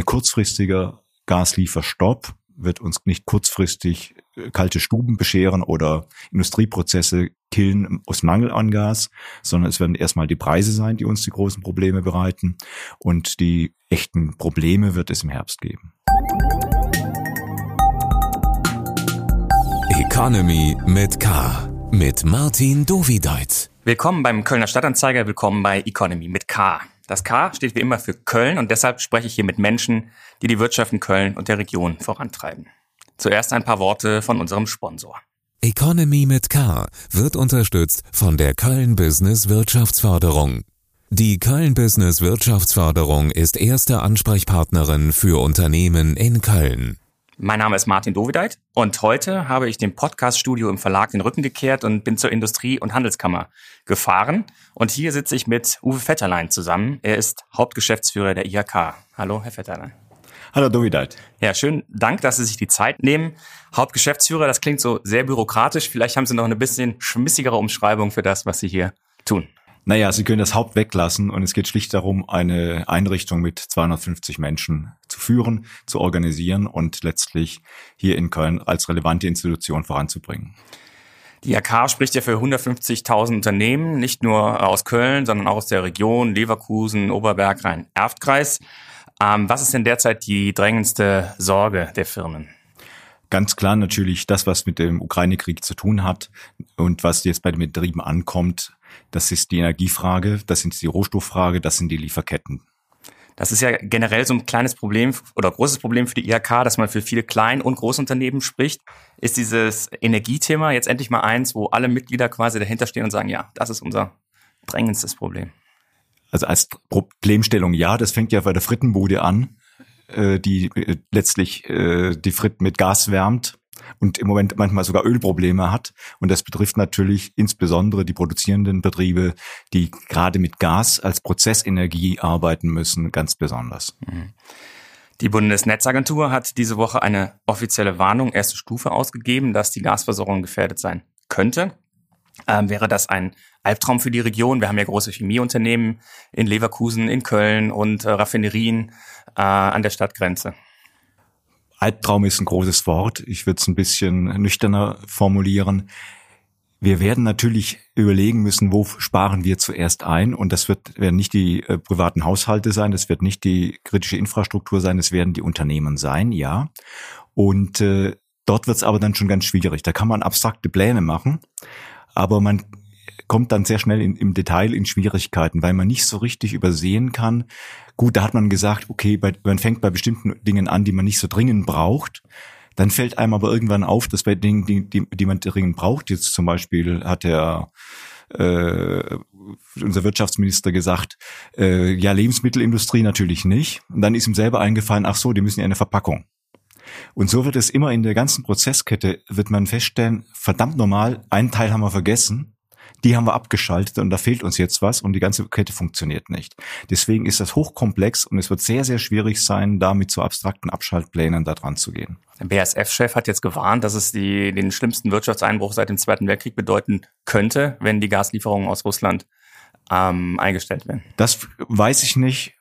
eine kurzfristige Gaslieferstopp wird uns nicht kurzfristig äh, kalte Stuben bescheren oder Industrieprozesse killen aus Mangel an Gas, sondern es werden erstmal die Preise sein, die uns die großen Probleme bereiten. Und die echten Probleme wird es im Herbst geben. Economy mit K. Mit Martin Dovideit. Willkommen beim Kölner Stadtanzeiger, willkommen bei Economy mit K. Das K steht wie immer für Köln und deshalb spreche ich hier mit Menschen, die die Wirtschaft in Köln und der Region vorantreiben. Zuerst ein paar Worte von unserem Sponsor. Economy mit K wird unterstützt von der Köln Business Wirtschaftsförderung. Die Köln Business Wirtschaftsförderung ist erste Ansprechpartnerin für Unternehmen in Köln. Mein Name ist Martin Dovideit und heute habe ich dem Podcaststudio im Verlag den Rücken gekehrt und bin zur Industrie- und Handelskammer gefahren. Und hier sitze ich mit Uwe Vetterlein zusammen. Er ist Hauptgeschäftsführer der IHK. Hallo, Herr Vetterlein. Hallo Dovideit. Ja, schön. Dank, dass Sie sich die Zeit nehmen. Hauptgeschäftsführer, das klingt so sehr bürokratisch. Vielleicht haben Sie noch eine bisschen schmissigere Umschreibung für das, was Sie hier tun. Naja, Sie können das Haupt weglassen und es geht schlicht darum, eine Einrichtung mit 250 Menschen zu führen, zu organisieren und letztlich hier in Köln als relevante Institution voranzubringen. Die AK spricht ja für 150.000 Unternehmen, nicht nur aus Köln, sondern auch aus der Region Leverkusen, Oberberg, Rhein-Erft-Kreis. Ähm, was ist denn derzeit die drängendste Sorge der Firmen? Ganz klar natürlich das, was mit dem Ukraine-Krieg zu tun hat und was jetzt bei den Betrieben ankommt, das ist die Energiefrage, das ist die Rohstofffrage, das sind die Lieferketten. Das ist ja generell so ein kleines Problem oder großes Problem für die IHK, dass man für viele Klein- und Großunternehmen spricht. Ist dieses Energiethema jetzt endlich mal eins, wo alle Mitglieder quasi dahinter stehen und sagen, ja, das ist unser drängendstes Problem? Also als Problemstellung ja, das fängt ja bei der Frittenbude an, äh, die äh, letztlich äh, die Fritten mit Gas wärmt und im Moment manchmal sogar Ölprobleme hat. Und das betrifft natürlich insbesondere die produzierenden Betriebe, die gerade mit Gas als Prozessenergie arbeiten müssen, ganz besonders. Mhm. Die Bundesnetzagentur hat diese Woche eine offizielle Warnung erste Stufe ausgegeben, dass die Gasversorgung gefährdet sein könnte. Ähm, wäre das ein Albtraum für die Region? Wir haben ja große Chemieunternehmen in Leverkusen, in Köln und äh, Raffinerien äh, an der Stadtgrenze. Albtraum ist ein großes Wort. Ich würde es ein bisschen nüchterner formulieren. Wir werden natürlich überlegen müssen, wo sparen wir zuerst ein. Und das wird, werden nicht die äh, privaten Haushalte sein, das wird nicht die kritische Infrastruktur sein, es werden die Unternehmen sein, ja. Und äh, dort wird es aber dann schon ganz schwierig. Da kann man abstrakte Pläne machen, aber man kommt dann sehr schnell in, im Detail in Schwierigkeiten, weil man nicht so richtig übersehen kann. Gut, da hat man gesagt, okay, bei, man fängt bei bestimmten Dingen an, die man nicht so dringend braucht. Dann fällt einem aber irgendwann auf, dass bei Dingen, die, die, die man dringend braucht, jetzt zum Beispiel hat der äh, unser Wirtschaftsminister gesagt, äh, ja, Lebensmittelindustrie natürlich nicht. Und dann ist ihm selber eingefallen, ach so, die müssen ja eine Verpackung. Und so wird es immer in der ganzen Prozesskette, wird man feststellen, verdammt normal, einen Teil haben wir vergessen die haben wir abgeschaltet und da fehlt uns jetzt was und die ganze Kette funktioniert nicht. Deswegen ist das hochkomplex und es wird sehr, sehr schwierig sein, da mit so abstrakten Abschaltplänen da dran zu gehen. Der BASF-Chef hat jetzt gewarnt, dass es die, den schlimmsten Wirtschaftseinbruch seit dem Zweiten Weltkrieg bedeuten könnte, wenn die Gaslieferungen aus Russland ähm, eingestellt werden. Das weiß ich nicht.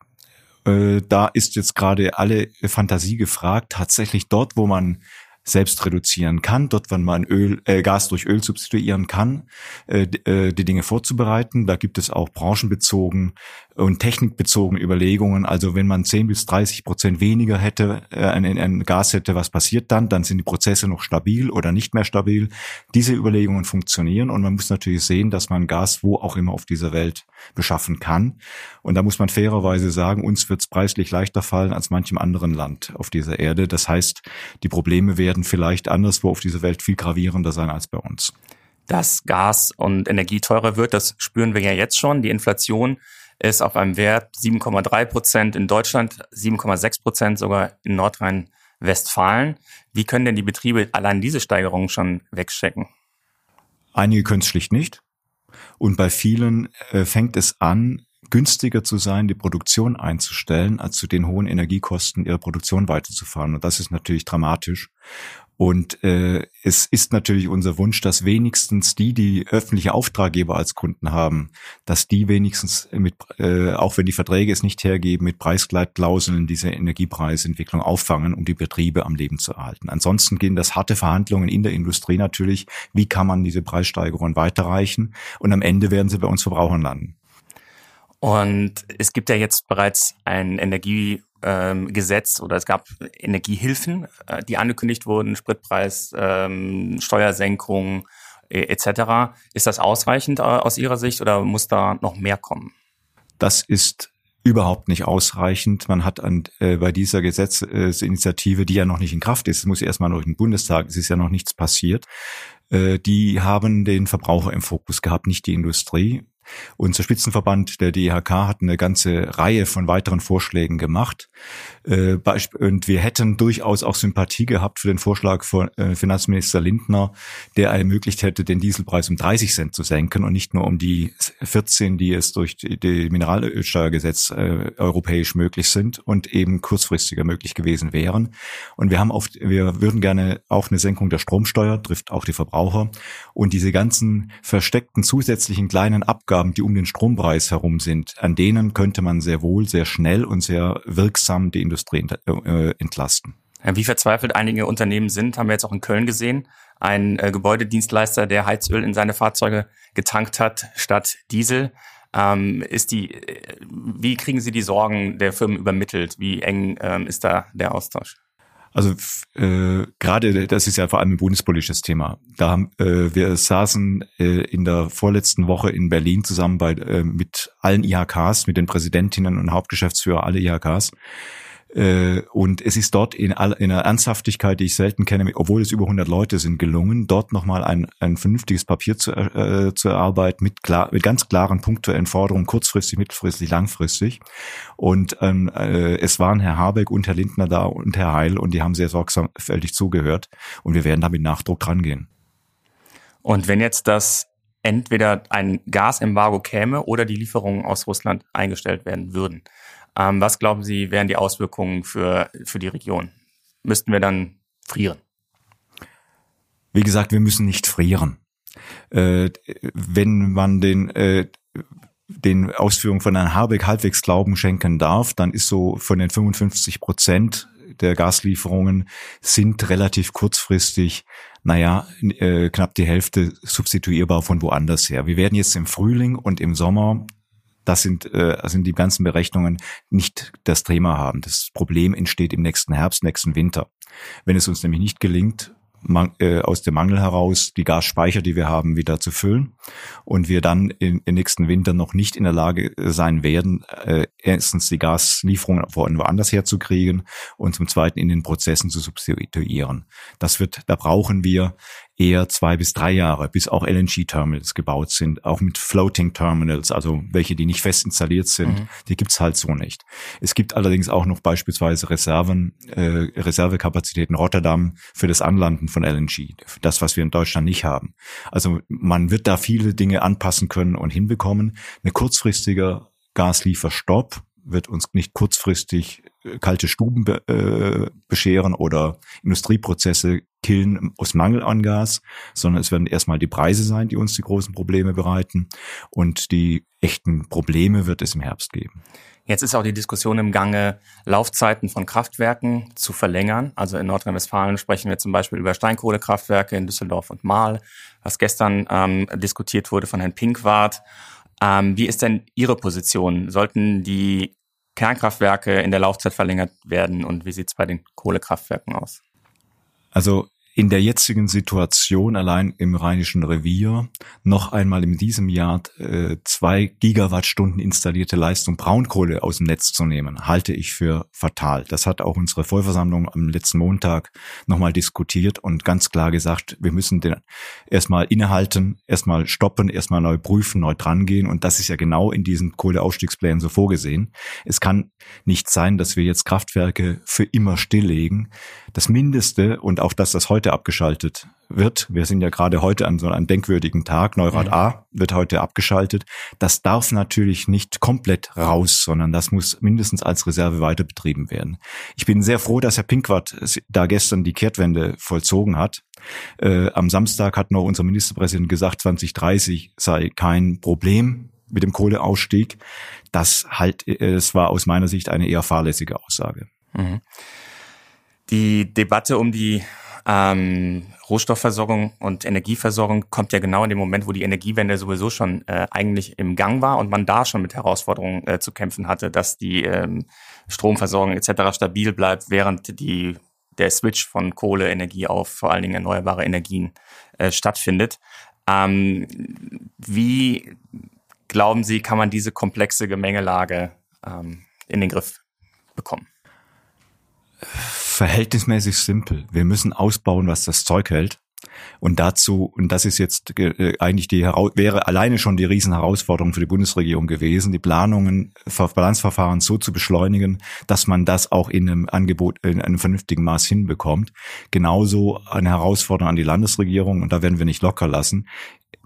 Äh, da ist jetzt gerade alle Fantasie gefragt. Tatsächlich dort, wo man selbst reduzieren kann, dort, wenn man Öl, äh, Gas durch Öl substituieren kann, äh, äh, die Dinge vorzubereiten. Da gibt es auch branchenbezogen und technikbezogen Überlegungen. Also wenn man 10 bis 30 Prozent weniger hätte, äh, ein, ein Gas hätte, was passiert dann? Dann sind die Prozesse noch stabil oder nicht mehr stabil. Diese Überlegungen funktionieren und man muss natürlich sehen, dass man Gas wo auch immer auf dieser Welt beschaffen kann. Und da muss man fairerweise sagen, uns wird es preislich leichter fallen als manchem anderen Land auf dieser Erde. Das heißt, die Probleme werden vielleicht anderswo auf dieser Welt viel gravierender sein als bei uns. Dass Gas und Energie teurer wird, das spüren wir ja jetzt schon. Die Inflation ist auf einem Wert 7,3 Prozent in Deutschland, 7,6 Prozent sogar in Nordrhein-Westfalen. Wie können denn die Betriebe allein diese Steigerungen schon wegstecken? Einige können es schlicht nicht. Und bei vielen äh, fängt es an, günstiger zu sein, die Produktion einzustellen, als zu den hohen Energiekosten ihre Produktion weiterzufahren. Und das ist natürlich dramatisch. Und äh, es ist natürlich unser Wunsch, dass wenigstens die, die öffentliche Auftraggeber als Kunden haben, dass die wenigstens mit, äh, auch wenn die Verträge es nicht hergeben, mit Preisgleitklauseln diese Energiepreisentwicklung auffangen, um die Betriebe am Leben zu erhalten. Ansonsten gehen das harte Verhandlungen in der Industrie natürlich. Wie kann man diese Preissteigerungen weiterreichen? Und am Ende werden sie bei uns Verbrauchern landen. Und es gibt ja jetzt bereits ein Energie ähm, oder es gab Energiehilfen, äh, die angekündigt wurden, Spritpreis, ähm, Steuersenkung äh, etc. Ist das ausreichend äh, aus Ihrer Sicht oder muss da noch mehr kommen? Das ist überhaupt nicht ausreichend. Man hat an, äh, bei dieser Gesetzesinitiative, die ja noch nicht in Kraft ist, muss erstmal durch den Bundestag, es ist ja noch nichts passiert, äh, die haben den Verbraucher im Fokus gehabt, nicht die Industrie. Unser Spitzenverband, der DIHK, hat eine ganze Reihe von weiteren Vorschlägen gemacht. Äh, und wir hätten durchaus auch Sympathie gehabt für den Vorschlag von äh, Finanzminister Lindner, der ermöglicht hätte, den Dieselpreis um 30 Cent zu senken und nicht nur um die 14, die es durch die Mineralölsteuergesetz äh, europäisch möglich sind und eben kurzfristiger möglich gewesen wären. Und wir haben oft, wir würden gerne auch eine Senkung der Stromsteuer, trifft auch die Verbraucher. Und diese ganzen versteckten zusätzlichen kleinen Abgaben Aufgaben, die um den Strompreis herum sind, an denen könnte man sehr wohl, sehr schnell und sehr wirksam die Industrie äh, entlasten. Wie verzweifelt einige Unternehmen sind, haben wir jetzt auch in Köln gesehen. Ein äh, Gebäudedienstleister, der Heizöl in seine Fahrzeuge getankt hat statt Diesel. Ähm, ist die, äh, wie kriegen Sie die Sorgen der Firmen übermittelt? Wie eng ähm, ist da der Austausch? Also äh, gerade das ist ja vor allem ein bundespolitisches Thema. Da äh, wir saßen äh, in der vorletzten Woche in Berlin zusammen bei äh, mit allen IHKs, mit den Präsidentinnen und Hauptgeschäftsführer aller IHKs äh, und es ist dort in, all, in einer Ernsthaftigkeit, die ich selten kenne, obwohl es über 100 Leute sind, gelungen, dort nochmal ein, ein vernünftiges Papier zu, äh, zu erarbeiten mit, klar, mit ganz klaren punktuellen Forderungen, kurzfristig, mittelfristig, langfristig. Und ähm, äh, es waren Herr Habeck und Herr Lindner da und Herr Heil und die haben sehr sorgfältig zugehört. Und wir werden da mit Nachdruck dran gehen. Und wenn jetzt das entweder ein Gasembargo käme oder die Lieferungen aus Russland eingestellt werden würden, ähm, was glauben Sie, wären die Auswirkungen für, für die Region? Müssten wir dann frieren? Wie gesagt, wir müssen nicht frieren. Äh, wenn man den, äh, den Ausführungen von Herrn Habeck halbwegs Glauben schenken darf, dann ist so von den 55 Prozent der Gaslieferungen sind relativ kurzfristig, naja, äh, knapp die Hälfte substituierbar von woanders her. Wir werden jetzt im Frühling und im Sommer das sind, äh, sind die ganzen Berechnungen nicht das Thema haben. Das Problem entsteht im nächsten Herbst, nächsten Winter. Wenn es uns nämlich nicht gelingt, man, äh, aus dem Mangel heraus die Gasspeicher, die wir haben, wieder zu füllen und wir dann im, nächsten Winter noch nicht in der Lage sein werden, äh, erstens die Gaslieferungen von woanders herzukriegen und zum Zweiten in den Prozessen zu substituieren. Das wird, da brauchen wir eher zwei bis drei Jahre, bis auch LNG-Terminals gebaut sind, auch mit Floating Terminals, also welche, die nicht fest installiert sind, mhm. die gibt's halt so nicht. Es gibt allerdings auch noch beispielsweise Reserven, äh, Reservekapazitäten Rotterdam für das Anlanden von LNG, das, was wir in Deutschland nicht haben. Also man wird da viele Dinge anpassen können und hinbekommen. Eine kurzfristige Gaslieferstopp wird uns nicht kurzfristig äh, kalte Stuben be, äh, bescheren oder Industrieprozesse killen aus Mangel an Gas, sondern es werden erstmal die Preise sein, die uns die großen Probleme bereiten. Und die echten Probleme wird es im Herbst geben. Jetzt ist auch die Diskussion im Gange, Laufzeiten von Kraftwerken zu verlängern. Also in Nordrhein-Westfalen sprechen wir zum Beispiel über Steinkohlekraftwerke in Düsseldorf und Mahl, was gestern ähm, diskutiert wurde von Herrn Pinkwart. Ähm, wie ist denn Ihre Position? Sollten die Kernkraftwerke in der Laufzeit verlängert werden und wie sieht es bei den Kohlekraftwerken aus? Also in der jetzigen Situation allein im Rheinischen Revier noch einmal in diesem Jahr äh, zwei Gigawattstunden installierte Leistung Braunkohle aus dem Netz zu nehmen, halte ich für fatal. Das hat auch unsere Vollversammlung am letzten Montag nochmal diskutiert und ganz klar gesagt, wir müssen den erstmal innehalten, erstmal stoppen, erstmal neu prüfen, neu drangehen und das ist ja genau in diesen Kohleausstiegsplänen so vorgesehen. Es kann nicht sein, dass wir jetzt Kraftwerke für immer stilllegen. Das Mindeste und auch dass das heute heute abgeschaltet wird. Wir sind ja gerade heute an so einem denkwürdigen Tag. Neurad mhm. A wird heute abgeschaltet. Das darf natürlich nicht komplett raus, sondern das muss mindestens als Reserve weiter betrieben werden. Ich bin sehr froh, dass Herr Pinkwart da gestern die Kehrtwende vollzogen hat. Äh, am Samstag hat noch unser Ministerpräsident gesagt, 2030 sei kein Problem mit dem Kohleausstieg. Das halt, es war aus meiner Sicht eine eher fahrlässige Aussage. Mhm. Die Debatte um die ähm, Rohstoffversorgung und Energieversorgung kommt ja genau in dem Moment, wo die Energiewende sowieso schon äh, eigentlich im Gang war und man da schon mit Herausforderungen äh, zu kämpfen hatte, dass die ähm, Stromversorgung etc. stabil bleibt, während die der Switch von Kohleenergie auf vor allen Dingen erneuerbare Energien äh, stattfindet. Ähm, wie glauben Sie, kann man diese komplexe Gemengelage ähm, in den Griff bekommen? Verhältnismäßig simpel. Wir müssen ausbauen, was das Zeug hält. Und dazu, und das ist jetzt äh, eigentlich die, wäre alleine schon die Riesenherausforderung für die Bundesregierung gewesen, die Planungen, Balanzverfahren so zu beschleunigen, dass man das auch in einem Angebot, in einem vernünftigen Maß hinbekommt. Genauso eine Herausforderung an die Landesregierung, und da werden wir nicht locker lassen.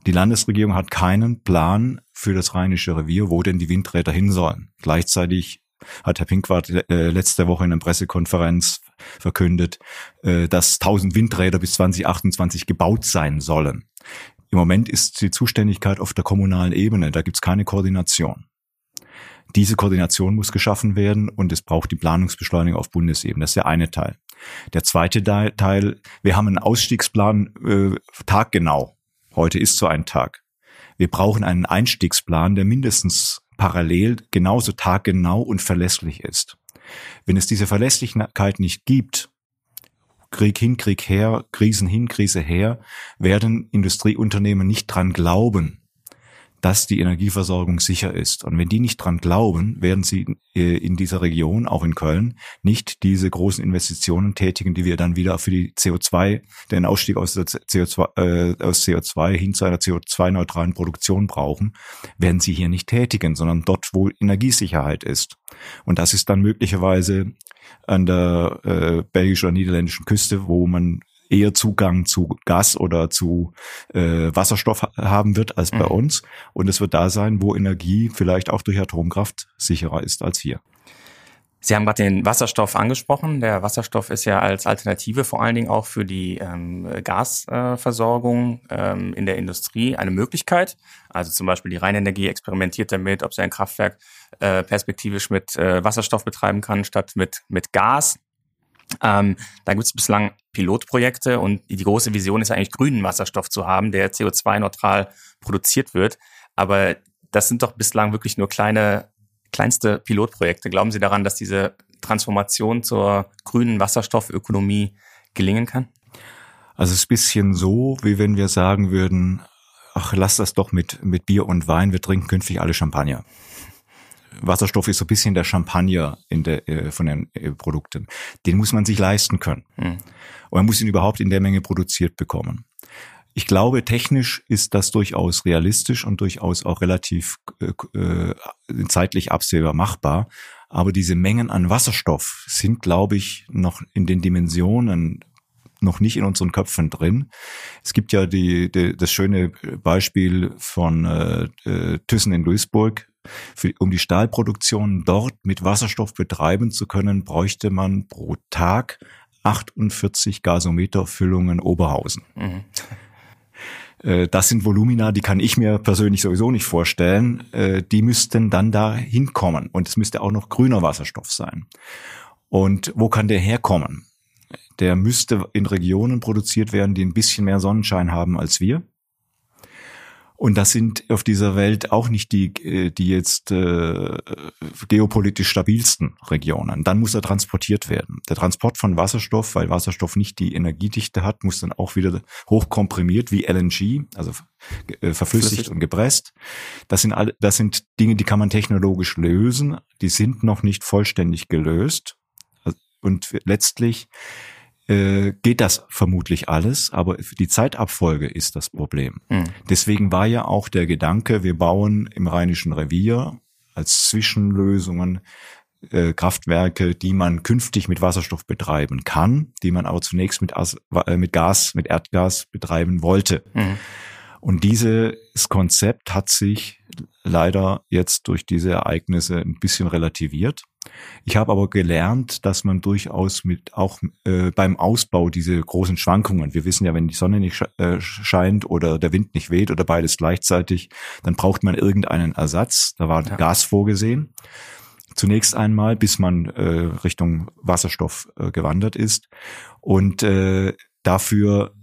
Die Landesregierung hat keinen Plan für das Rheinische Revier, wo denn die Windräder hin sollen. Gleichzeitig hat Herr Pinkwart äh, letzte Woche in einer Pressekonferenz verkündet, äh, dass 1000 Windräder bis 2028 gebaut sein sollen. Im Moment ist die Zuständigkeit auf der kommunalen Ebene, da gibt es keine Koordination. Diese Koordination muss geschaffen werden und es braucht die Planungsbeschleunigung auf Bundesebene. Das ist der eine Teil. Der zweite Teil, wir haben einen Ausstiegsplan äh, taggenau. Heute ist so ein Tag. Wir brauchen einen Einstiegsplan, der mindestens parallel genauso taggenau und verlässlich ist. Wenn es diese Verlässlichkeit nicht gibt, Krieg hin, Krieg her, Krisen hin, Krise her, werden Industrieunternehmen nicht dran glauben, dass die Energieversorgung sicher ist. Und wenn die nicht dran glauben, werden sie äh, in dieser Region, auch in Köln, nicht diese großen Investitionen tätigen, die wir dann wieder für die CO2, den Ausstieg aus, der CO2, äh, aus CO2 hin zu einer CO2-neutralen Produktion brauchen, werden sie hier nicht tätigen, sondern dort, wo Energiesicherheit ist. Und das ist dann möglicherweise an der äh, belgischen oder niederländischen Küste, wo man eher Zugang zu Gas oder zu äh, Wasserstoff haben wird als bei mhm. uns. Und es wird da sein, wo Energie vielleicht auch durch Atomkraft sicherer ist als hier. Sie haben gerade den Wasserstoff angesprochen. Der Wasserstoff ist ja als Alternative vor allen Dingen auch für die ähm, Gasversorgung ähm, in der Industrie eine Möglichkeit. Also zum Beispiel die Rheinenergie experimentiert damit, ob sie ein Kraftwerk äh, perspektivisch mit äh, Wasserstoff betreiben kann statt mit, mit Gas. Ähm, da gibt es bislang Pilotprojekte und die große Vision ist eigentlich grünen Wasserstoff zu haben, der CO2-neutral produziert wird. Aber das sind doch bislang wirklich nur kleine, kleinste Pilotprojekte. Glauben Sie daran, dass diese Transformation zur grünen Wasserstoffökonomie gelingen kann? Also es ist ein bisschen so, wie wenn wir sagen würden, ach, lass das doch mit, mit Bier und Wein, wir trinken künftig alle Champagner. Wasserstoff ist so ein bisschen der Champagner in der, äh, von den äh, Produkten. Den muss man sich leisten können. Mhm. Und man muss ihn überhaupt in der Menge produziert bekommen. Ich glaube, technisch ist das durchaus realistisch und durchaus auch relativ äh, äh, zeitlich absehbar machbar. Aber diese Mengen an Wasserstoff sind, glaube ich, noch in den Dimensionen noch nicht in unseren Köpfen drin. Es gibt ja die, die das schöne Beispiel von äh, äh Thyssen in Duisburg, für, um die Stahlproduktion dort mit Wasserstoff betreiben zu können, bräuchte man pro Tag 48 Gasometerfüllungen Oberhausen. Mhm. Äh, das sind Volumina, die kann ich mir persönlich sowieso nicht vorstellen. Äh, die müssten dann da hinkommen. Und es müsste auch noch grüner Wasserstoff sein. Und wo kann der herkommen? Der müsste in Regionen produziert werden, die ein bisschen mehr Sonnenschein haben als wir. Und das sind auf dieser Welt auch nicht die, äh, die jetzt äh, geopolitisch stabilsten Regionen. Dann muss er transportiert werden. Der Transport von Wasserstoff, weil Wasserstoff nicht die Energiedichte hat, muss dann auch wieder hochkomprimiert wie LNG, also äh, verflüssigt Flüssig. und gepresst. Das sind alle, das sind Dinge, die kann man technologisch lösen. Die sind noch nicht vollständig gelöst. Und letztlich äh, geht das vermutlich alles, aber die Zeitabfolge ist das Problem. Mhm. Deswegen war ja auch der Gedanke, wir bauen im Rheinischen Revier als Zwischenlösungen äh, Kraftwerke, die man künftig mit Wasserstoff betreiben kann, die man aber zunächst mit, As äh, mit Gas, mit Erdgas betreiben wollte. Mhm. Und dieses Konzept hat sich leider jetzt durch diese Ereignisse ein bisschen relativiert. Ich habe aber gelernt, dass man durchaus mit auch äh, beim Ausbau diese großen Schwankungen, wir wissen ja, wenn die Sonne nicht äh, scheint oder der Wind nicht weht oder beides gleichzeitig, dann braucht man irgendeinen Ersatz. Da war ja. Gas vorgesehen. Zunächst einmal, bis man äh, Richtung Wasserstoff äh, gewandert ist. Und äh, dafür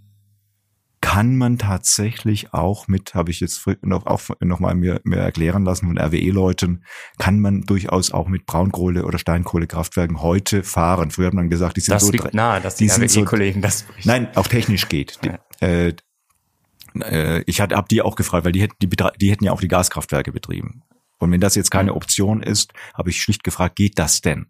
kann man tatsächlich auch mit, habe ich jetzt noch, auch noch mal mir, mir erklären lassen von RWE-Leuten, kann man durchaus auch mit Braunkohle- oder Steinkohlekraftwerken heute fahren. Früher hat man gesagt, die sind das so... Das liegt nahe, dass die, die RWE-Kollegen so, das berichten. Nein, auch technisch geht. Ja. äh, äh, ich hatte, hab die auch gefragt, weil die hätten, die, die hätten ja auch die Gaskraftwerke betrieben. Und wenn das jetzt keine Option ist, habe ich schlicht gefragt, geht das denn?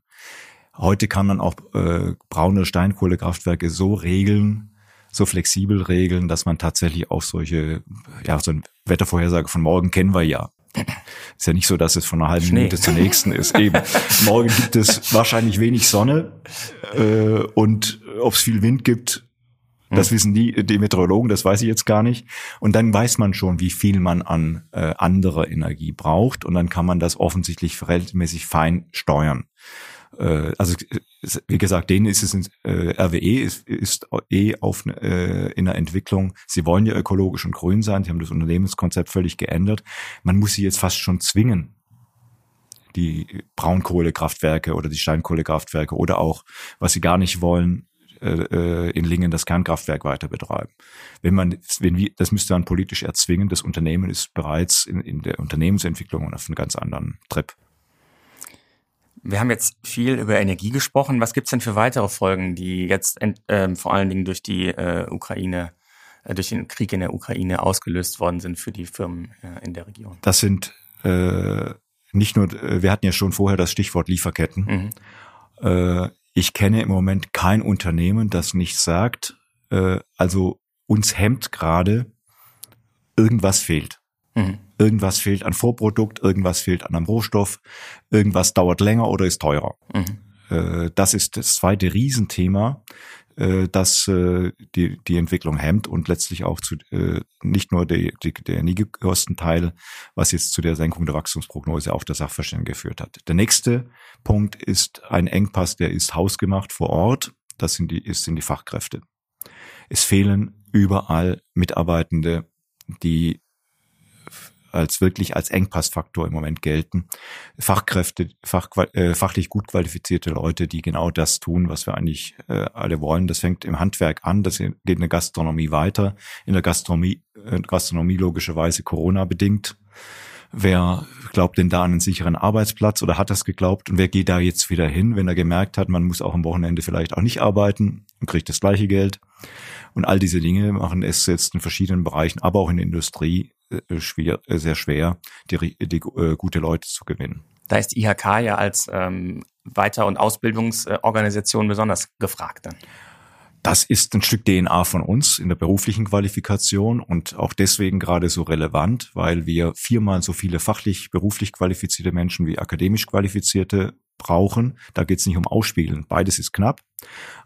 Heute kann man auch äh, braune Steinkohlekraftwerke so regeln, so flexibel regeln, dass man tatsächlich auch solche, ja, so ein Wettervorhersage von morgen kennen wir ja. Ist ja nicht so, dass es von einer halben Schnee. Minute zur nächsten ist. Eben. Morgen gibt es wahrscheinlich wenig Sonne äh, und ob es viel Wind gibt, das hm. wissen die, die Meteorologen, das weiß ich jetzt gar nicht. Und dann weiß man schon, wie viel man an äh, anderer Energie braucht und dann kann man das offensichtlich verhältnismäßig fein steuern äh, also wie gesagt, denen ist es in, äh, RWE ist, ist eh auf äh, in der Entwicklung. Sie wollen ja ökologisch und grün sein. Sie haben das Unternehmenskonzept völlig geändert. Man muss sie jetzt fast schon zwingen, die Braunkohlekraftwerke oder die Steinkohlekraftwerke oder auch, was sie gar nicht wollen, äh, äh in Lingen das Kernkraftwerk weiter betreiben. Wenn man, wenn wir, das müsste man politisch erzwingen. Das Unternehmen ist bereits in, in der Unternehmensentwicklung auf einem ganz anderen Trip. Wir haben jetzt viel über Energie gesprochen. Was gibt's denn für weitere Folgen, die jetzt äh, vor allen Dingen durch die äh, Ukraine, äh, durch den Krieg in der Ukraine ausgelöst worden sind für die Firmen äh, in der Region? Das sind äh, nicht nur, äh, wir hatten ja schon vorher das Stichwort Lieferketten. Mhm. Ich kenne im Moment kein Unternehmen, das nicht sagt, also uns hemmt gerade, irgendwas fehlt. Mhm. Irgendwas fehlt an Vorprodukt, irgendwas fehlt an einem Rohstoff, irgendwas dauert länger oder ist teurer. Mhm. Äh, das ist das zweite Riesenthema, äh, das äh, die, die Entwicklung hemmt und letztlich auch zu nicht nur der, der, der Energiekostenteil, was jetzt zu der Senkung der Wachstumsprognose auf der Sachverständigen geführt hat. Der nächste Punkt ist ein Engpass, der ist hausgemacht vor Ort. Das sind die, ist, sind die Fachkräfte. Es fehlen überall Mitarbeitende, die als wirklich als Engpassfaktor im Moment gelten. Fachkräfte, fach, äh, fachlich gut qualifizierte Leute, die genau das tun, was wir eigentlich äh, alle wollen. Das fängt im Handwerk an, das geht in der Gastronomie weiter. In der Gastronomie, äh, Gastronomie logischerweise Corona bedingt. Wer glaubt denn da an einen sicheren Arbeitsplatz oder hat das geglaubt? Und wer geht da jetzt wieder hin, wenn er gemerkt hat, man muss auch am Wochenende vielleicht auch nicht arbeiten und kriegt das gleiche Geld? Und all diese Dinge machen es jetzt in verschiedenen Bereichen, aber auch in der Industrie äh, schwer, äh, sehr schwer, die, die äh, gute Leute zu gewinnen. Da ist die IHK ja als ähm, Weiter- und Ausbildungsorganisation besonders gefragt dann. Das ist ein Stück DNA von uns in der beruflichen Qualifikation und auch deswegen gerade so relevant, weil wir viermal so viele fachlich, beruflich qualifizierte Menschen wie akademisch qualifizierte brauchen. Da geht es nicht um Ausspielen. Beides ist knapp.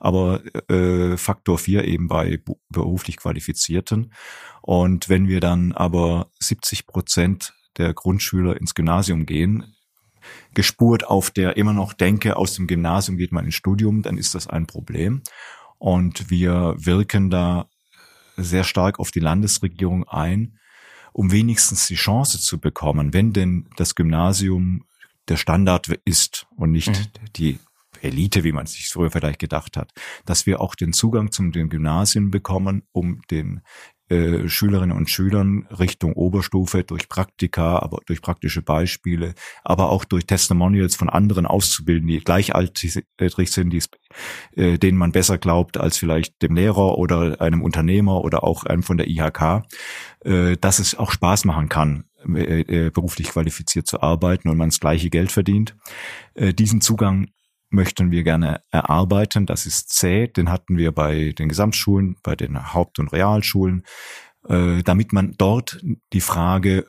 Aber äh, Faktor vier eben bei beruflich Qualifizierten. Und wenn wir dann aber 70 Prozent der Grundschüler ins Gymnasium gehen, gespurt auf der immer noch Denke, aus dem Gymnasium geht man ins Studium, dann ist das ein Problem. Und wir wirken da sehr stark auf die Landesregierung ein, um wenigstens die Chance zu bekommen, wenn denn das Gymnasium der Standard ist und nicht mhm. die Elite, wie man sich früher vielleicht gedacht hat, dass wir auch den Zugang zum den Gymnasien bekommen, um den äh, Schülerinnen und Schülern Richtung Oberstufe durch Praktika, aber durch praktische Beispiele, aber auch durch Testimonials von anderen auszubilden, die gleichaltrig sind, die, äh, denen man besser glaubt als vielleicht dem Lehrer oder einem Unternehmer oder auch einem von der IHK, äh, dass es auch Spaß machen kann, äh, äh, beruflich qualifiziert zu arbeiten und man das gleiche Geld verdient. Äh, diesen Zugang möchten wir gerne erarbeiten. Das ist zäh, den hatten wir bei den Gesamtschulen, bei den Haupt- und Realschulen, damit man dort die Frage,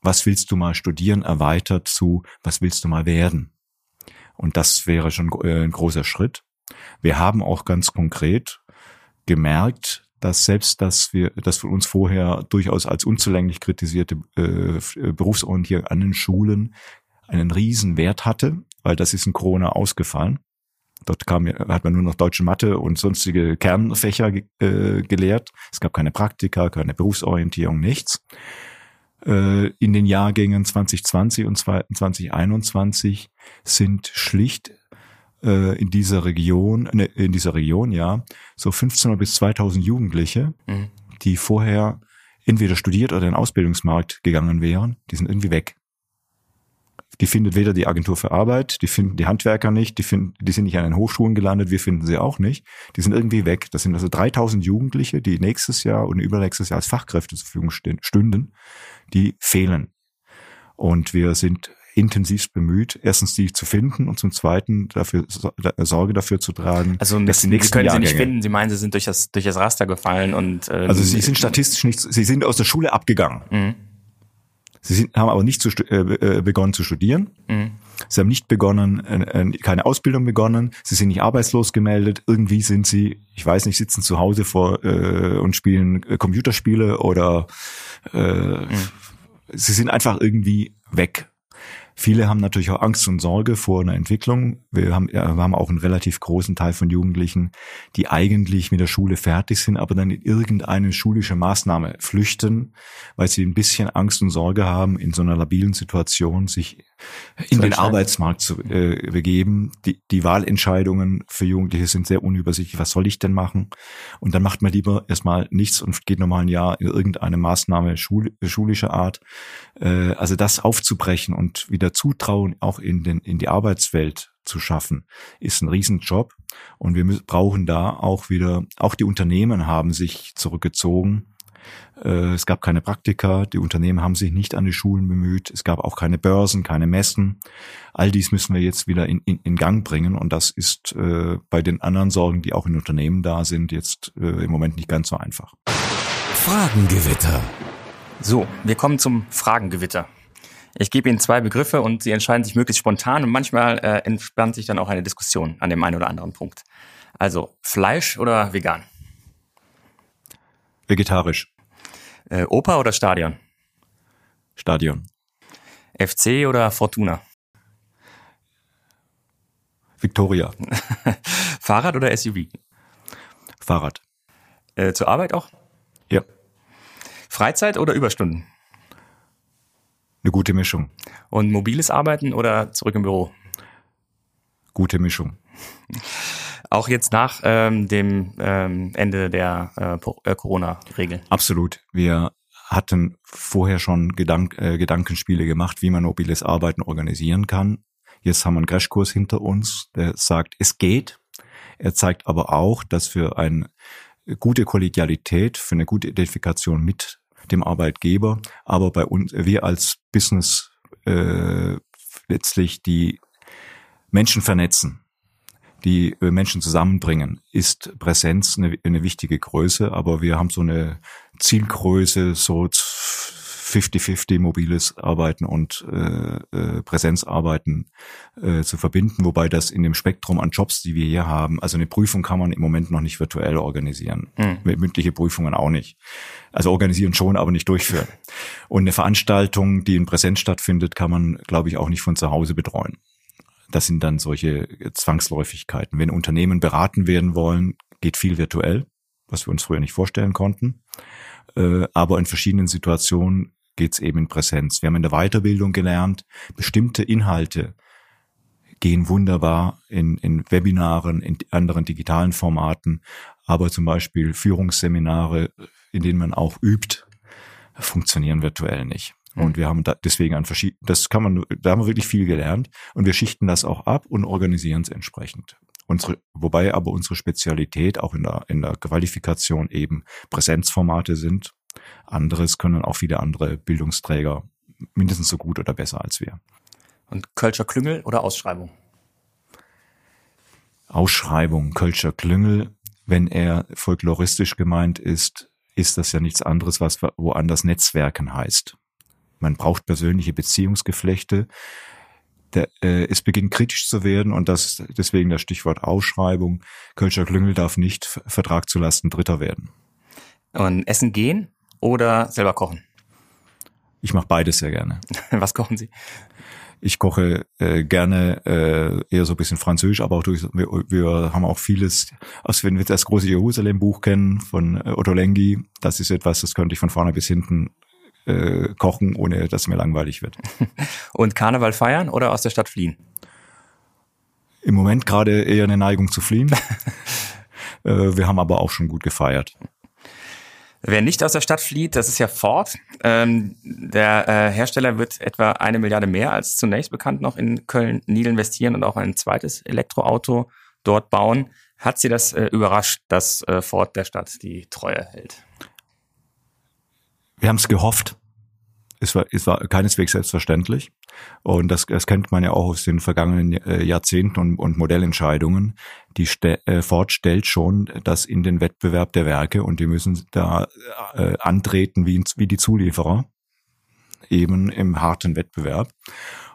was willst du mal studieren, erweitert zu, was willst du mal werden? Und das wäre schon ein großer Schritt. Wir haben auch ganz konkret gemerkt, dass selbst dass wir das von uns vorher durchaus als unzulänglich kritisierte äh, Berufsorientierung an den Schulen einen riesen Wert hatte, weil das ist in Corona ausgefallen. Dort kam, hat man nur noch deutsche Mathe und sonstige Kernfächer äh, gelehrt. Es gab keine Praktika, keine Berufsorientierung, nichts. Äh, in den Jahrgängen 2020 und 2021 sind schlicht äh, in dieser Region, ne, in dieser Region, ja, so 1500 bis 2000 Jugendliche, mhm. die vorher entweder studiert oder in den Ausbildungsmarkt gegangen wären, die sind irgendwie weg. Die findet weder die Agentur für Arbeit, die finden die Handwerker nicht, die, finden, die sind nicht an den Hochschulen gelandet, wir finden sie auch nicht. Die sind irgendwie weg. Das sind also 3000 Jugendliche, die nächstes Jahr und übernächstes Jahr als Fachkräfte zur Verfügung stünden, die fehlen. Und wir sind intensivst bemüht, erstens die zu finden und zum Zweiten dafür Sorge dafür zu tragen, also dass die nächsten können Jahrgänge, Sie nicht finden. Sie meinen, Sie sind durch das durch das Raster gefallen und ähm, also Sie sind statistisch nicht, Sie sind aus der Schule abgegangen. Mhm. Sie sind, haben aber nicht zu, äh, äh, begonnen zu studieren. Mhm. Sie haben nicht begonnen, äh, äh, keine Ausbildung begonnen. Sie sind nicht arbeitslos gemeldet. Irgendwie sind sie, ich weiß nicht, sitzen zu Hause vor äh, und spielen äh, Computerspiele oder äh, mhm. sie sind einfach irgendwie weg Viele haben natürlich auch Angst und Sorge vor einer Entwicklung. Wir haben, wir haben auch einen relativ großen Teil von Jugendlichen, die eigentlich mit der Schule fertig sind, aber dann in irgendeine schulische Maßnahme flüchten, weil sie ein bisschen Angst und Sorge haben, in so einer labilen Situation sich in den Arbeitsmarkt zu äh, begeben. Die, die Wahlentscheidungen für Jugendliche sind sehr unübersichtlich. Was soll ich denn machen? Und dann macht man lieber erstmal nichts und geht nochmal ein Jahr in irgendeine Maßnahme schul schulischer Art. Äh, also das aufzubrechen und wieder Zutrauen auch in, den, in die Arbeitswelt zu schaffen, ist ein Riesenjob. Und wir brauchen da auch wieder, auch die Unternehmen haben sich zurückgezogen äh, es gab keine Praktika, die Unternehmen haben sich nicht an die Schulen bemüht, es gab auch keine Börsen, keine Messen. All dies müssen wir jetzt wieder in, in, in Gang bringen und das ist äh, bei den anderen Sorgen, die auch in Unternehmen da sind, jetzt äh, im Moment nicht ganz so einfach. Fragengewitter. So, wir kommen zum Fragengewitter. Ich gebe Ihnen zwei Begriffe und Sie entscheiden sich möglichst spontan und manchmal äh, entspannt sich dann auch eine Diskussion an dem einen oder anderen Punkt. Also Fleisch oder vegan? Vegetarisch. Äh, Oper oder Stadion? Stadion. FC oder Fortuna? Victoria. Fahrrad oder SUV? Fahrrad. Äh, zur Arbeit auch? Ja. Freizeit oder Überstunden? Eine gute Mischung. Und mobiles Arbeiten oder zurück im Büro? Gute Mischung. Auch jetzt nach ähm, dem ähm, Ende der äh, äh, Corona-Regel. Absolut. Wir hatten vorher schon Gedank äh, Gedankenspiele gemacht, wie man mobiles Arbeiten organisieren kann. Jetzt haben wir einen Crashkurs hinter uns, der sagt, es geht. Er zeigt aber auch, dass für eine gute Kollegialität, für eine gute Identifikation mit dem Arbeitgeber, aber bei uns, wir als Business äh, letztlich die Menschen vernetzen die äh, Menschen zusammenbringen, ist Präsenz eine, eine wichtige Größe, aber wir haben so eine Zielgröße, so 50-50 mobiles Arbeiten und äh, äh, Präsenzarbeiten äh, zu verbinden, wobei das in dem Spektrum an Jobs, die wir hier haben, also eine Prüfung kann man im Moment noch nicht virtuell organisieren, mhm. mündliche Prüfungen auch nicht. Also organisieren schon, aber nicht durchführen. Und eine Veranstaltung, die in Präsenz stattfindet, kann man, glaube ich, auch nicht von zu Hause betreuen. Das sind dann solche Zwangsläufigkeiten. Wenn Unternehmen beraten werden wollen, geht viel virtuell, was wir uns früher nicht vorstellen konnten. Äh, aber in verschiedenen Situationen geht es eben in Präsenz. Wir haben in der Weiterbildung gelernt, bestimmte Inhalte gehen wunderbar in, in Webinaren, in anderen digitalen Formaten, aber zum Beispiel Führungsseminare, in denen man auch übt, funktionieren virtuell nicht. Und wir haben da deswegen an verschiedenen, das kann man, da haben wir wirklich viel gelernt und wir schichten das auch ab und organisieren es entsprechend. Unsere, wobei aber unsere Spezialität auch in der, in der Qualifikation eben Präsenzformate sind. Anderes können auch viele andere Bildungsträger mindestens so gut oder besser als wir. Und Kölscher Klüngel oder Ausschreibung? Ausschreibung, Kölscher Klüngel, wenn er folkloristisch gemeint ist, ist das ja nichts anderes, was woanders Netzwerken heißt. Man braucht persönliche Beziehungsgeflechte. der, äh, es beginnt kritisch zu werden und das deswegen das Stichwort Ausschreibung. Kölscher Klüngel darf nicht Vertrag zulasten Dritter werden. Und essen gehen oder selber kochen? Ich mache beides sehr gerne. Was kochen Sie? Ich koche äh, gerne äh, eher so ein bisschen französisch, aber auch durch, wir, wir haben auch vieles, also wenn wir das große Jerusalem-Buch kennen von äh, Otto Lengi, das ist etwas, das könnte ich von vorne bis hinten äh, kochen, ohne dass mir langweilig wird. Und Karneval feiern oder aus der Stadt fliehen? Im Moment gerade eher eine Neigung zu fliehen. äh, wir haben aber auch schon gut gefeiert. Wer nicht aus der Stadt flieht, das ist ja Ford. Ähm, der äh, Hersteller wird etwa eine Milliarde mehr als zunächst bekannt noch in Köln-Niel investieren und auch ein zweites Elektroauto dort bauen. Hat Sie das äh, überrascht, dass äh, Ford der Stadt die Treue hält? Wir haben es gehofft. Es war, es war keineswegs selbstverständlich. Und das, das kennt man ja auch aus den vergangenen äh, Jahrzehnten und, und Modellentscheidungen. Die Ste äh, Ford stellt schon das in den Wettbewerb der Werke und die müssen da äh, antreten wie, wie die Zulieferer, eben im harten Wettbewerb.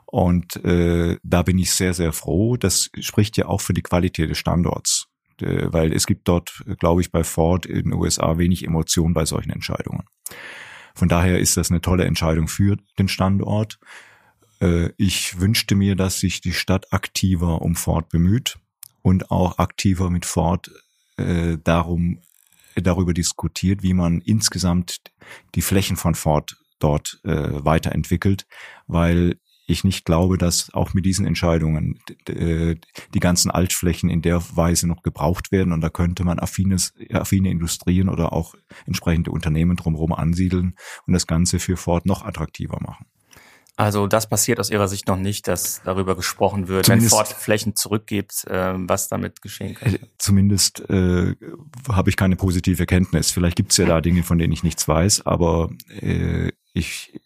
Und äh, da bin ich sehr, sehr froh. Das spricht ja auch für die Qualität des Standorts. Äh, weil es gibt dort, glaube ich, bei Ford in den USA wenig Emotion bei solchen Entscheidungen. Von daher ist das eine tolle Entscheidung für den Standort. Äh, ich wünschte mir, dass sich die Stadt aktiver um Ford bemüht und auch aktiver mit Ford äh, darum darüber diskutiert, wie man insgesamt die Flächen von Ford dort äh, weiterentwickelt, weil ich nicht glaube, dass auch mit diesen Entscheidungen die ganzen Altflächen in der Weise noch gebraucht werden und da könnte man affines, affine Industrien oder auch entsprechende Unternehmen drumherum ansiedeln und das Ganze für Ford noch attraktiver machen. Also das passiert aus Ihrer Sicht noch nicht, dass darüber gesprochen wird, Zumindest, wenn Ford Flächen zurückgibt, äh, was damit geschehen kann. Äh, zumindest äh, habe ich keine positive Kenntnis. Vielleicht gibt es ja da Dinge, von denen ich nichts weiß, aber äh, ich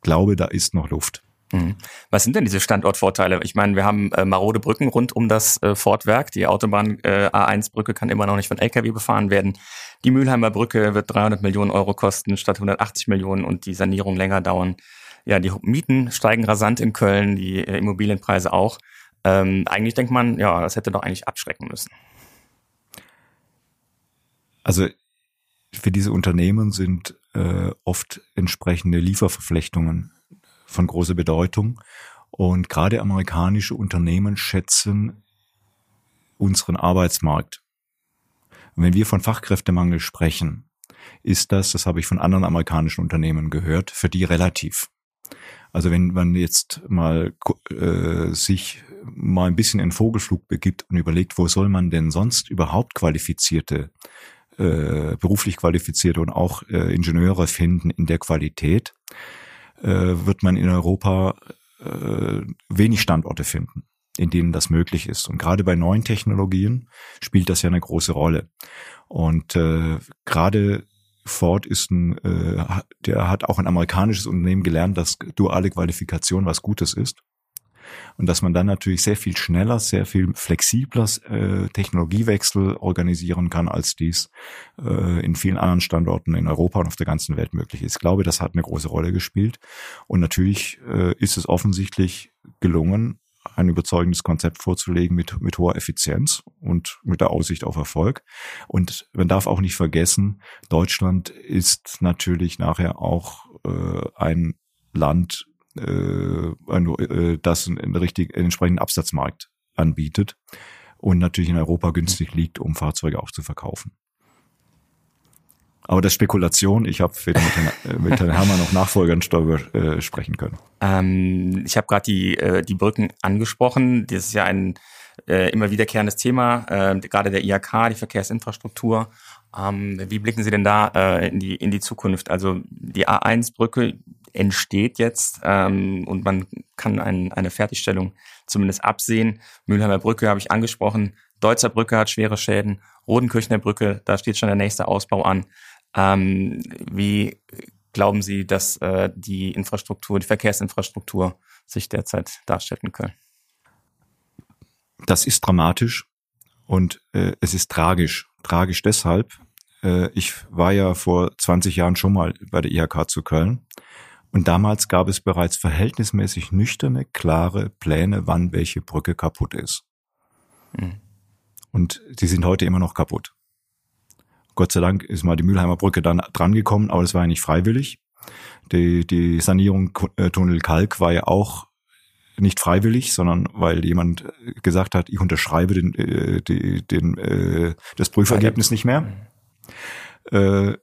glaube, da ist noch Luft. Mhm. Was sind denn diese Standortvorteile? Ich meine, wir haben äh, marode Brücken rund um das äh, Fortwerk. Die Autobahn äh, A1-Brücke kann immer noch nicht von Lkw befahren werden. Die Mülheimer Brücke wird 300 Millionen Euro kosten statt 180 Millionen und die Sanierung länger dauern. Ja, die Mieten steigen rasant in Köln, die äh, Immobilienpreise auch. Ähm, eigentlich denkt man, ja, das hätte doch eigentlich abschrecken müssen. Also für diese Unternehmen sind äh, oft entsprechende Lieferverflechtungen von großer Bedeutung. Und gerade amerikanische Unternehmen schätzen unseren Arbeitsmarkt. Und wenn wir von Fachkräftemangel sprechen, ist das, das habe ich von anderen amerikanischen Unternehmen gehört, für die relativ. Also wenn man jetzt mal äh, sich mal ein bisschen in Vogelflug begibt und überlegt, wo soll man denn sonst überhaupt qualifizierte, äh, beruflich qualifizierte und auch äh, Ingenieure finden in der Qualität, äh, wird man in Europa äh, wenig Standorte finden, in denen das möglich ist. Und gerade bei neuen Technologien spielt das ja eine große Rolle. Und äh, gerade Ford ist ein, äh, der hat auch ein amerikanisches Unternehmen gelernt, dass duale Qualifikation was Gutes ist und dass man dann natürlich sehr viel schneller, sehr viel flexibler äh, Technologiewechsel organisieren kann, als dies äh, in vielen anderen Standorten in Europa und auf der ganzen Welt möglich ist. Ich glaube, das hat eine große Rolle gespielt und natürlich äh, ist es offensichtlich gelungen, ein überzeugendes Konzept vorzulegen mit, mit hoher Effizienz und mit der Aussicht auf Erfolg. Und man darf auch nicht vergessen, Deutschland ist natürlich nachher auch äh, ein Land, äh, äh, das einen, richtig, einen entsprechenden Absatzmarkt anbietet und natürlich in Europa günstig liegt, um Fahrzeuge auch zu verkaufen. Aber das Spekulation, ich habe mit, Herrn, äh, mit Herrn Hermann noch Nachfolgern darüber äh, sprechen können. Ähm, ich habe gerade die, äh, die Brücken angesprochen. Das ist ja ein äh, immer wiederkehrendes Thema, äh, gerade der IHK, die Verkehrsinfrastruktur. Ähm, wie blicken Sie denn da äh, in, die, in die Zukunft? Also die A1-Brücke entsteht jetzt ähm, und man kann ein, eine Fertigstellung zumindest absehen. Mülheimer Brücke habe ich angesprochen. Deutzer Brücke hat schwere Schäden. Rodenkirchner Brücke, da steht schon der nächste Ausbau an. Ähm, wie glauben Sie, dass äh, die Infrastruktur, die Verkehrsinfrastruktur sich derzeit darstellt in Köln? Das ist dramatisch und äh, es ist tragisch. Tragisch deshalb. Äh, ich war ja vor 20 Jahren schon mal bei der IHK zu Köln Und damals gab es bereits verhältnismäßig nüchterne, klare Pläne, wann welche Brücke kaputt ist. Mhm. Und die sind heute immer noch kaputt. Gott sei Dank ist mal die Mülheimer Brücke dann drangekommen, aber das war ja nicht freiwillig. Die, die Sanierung äh, Tunnel Kalk war ja auch nicht freiwillig, sondern weil jemand gesagt hat, ich unterschreibe den, äh, den, den, äh, das Prüfergebnis nicht mehr. Mhm. Äh,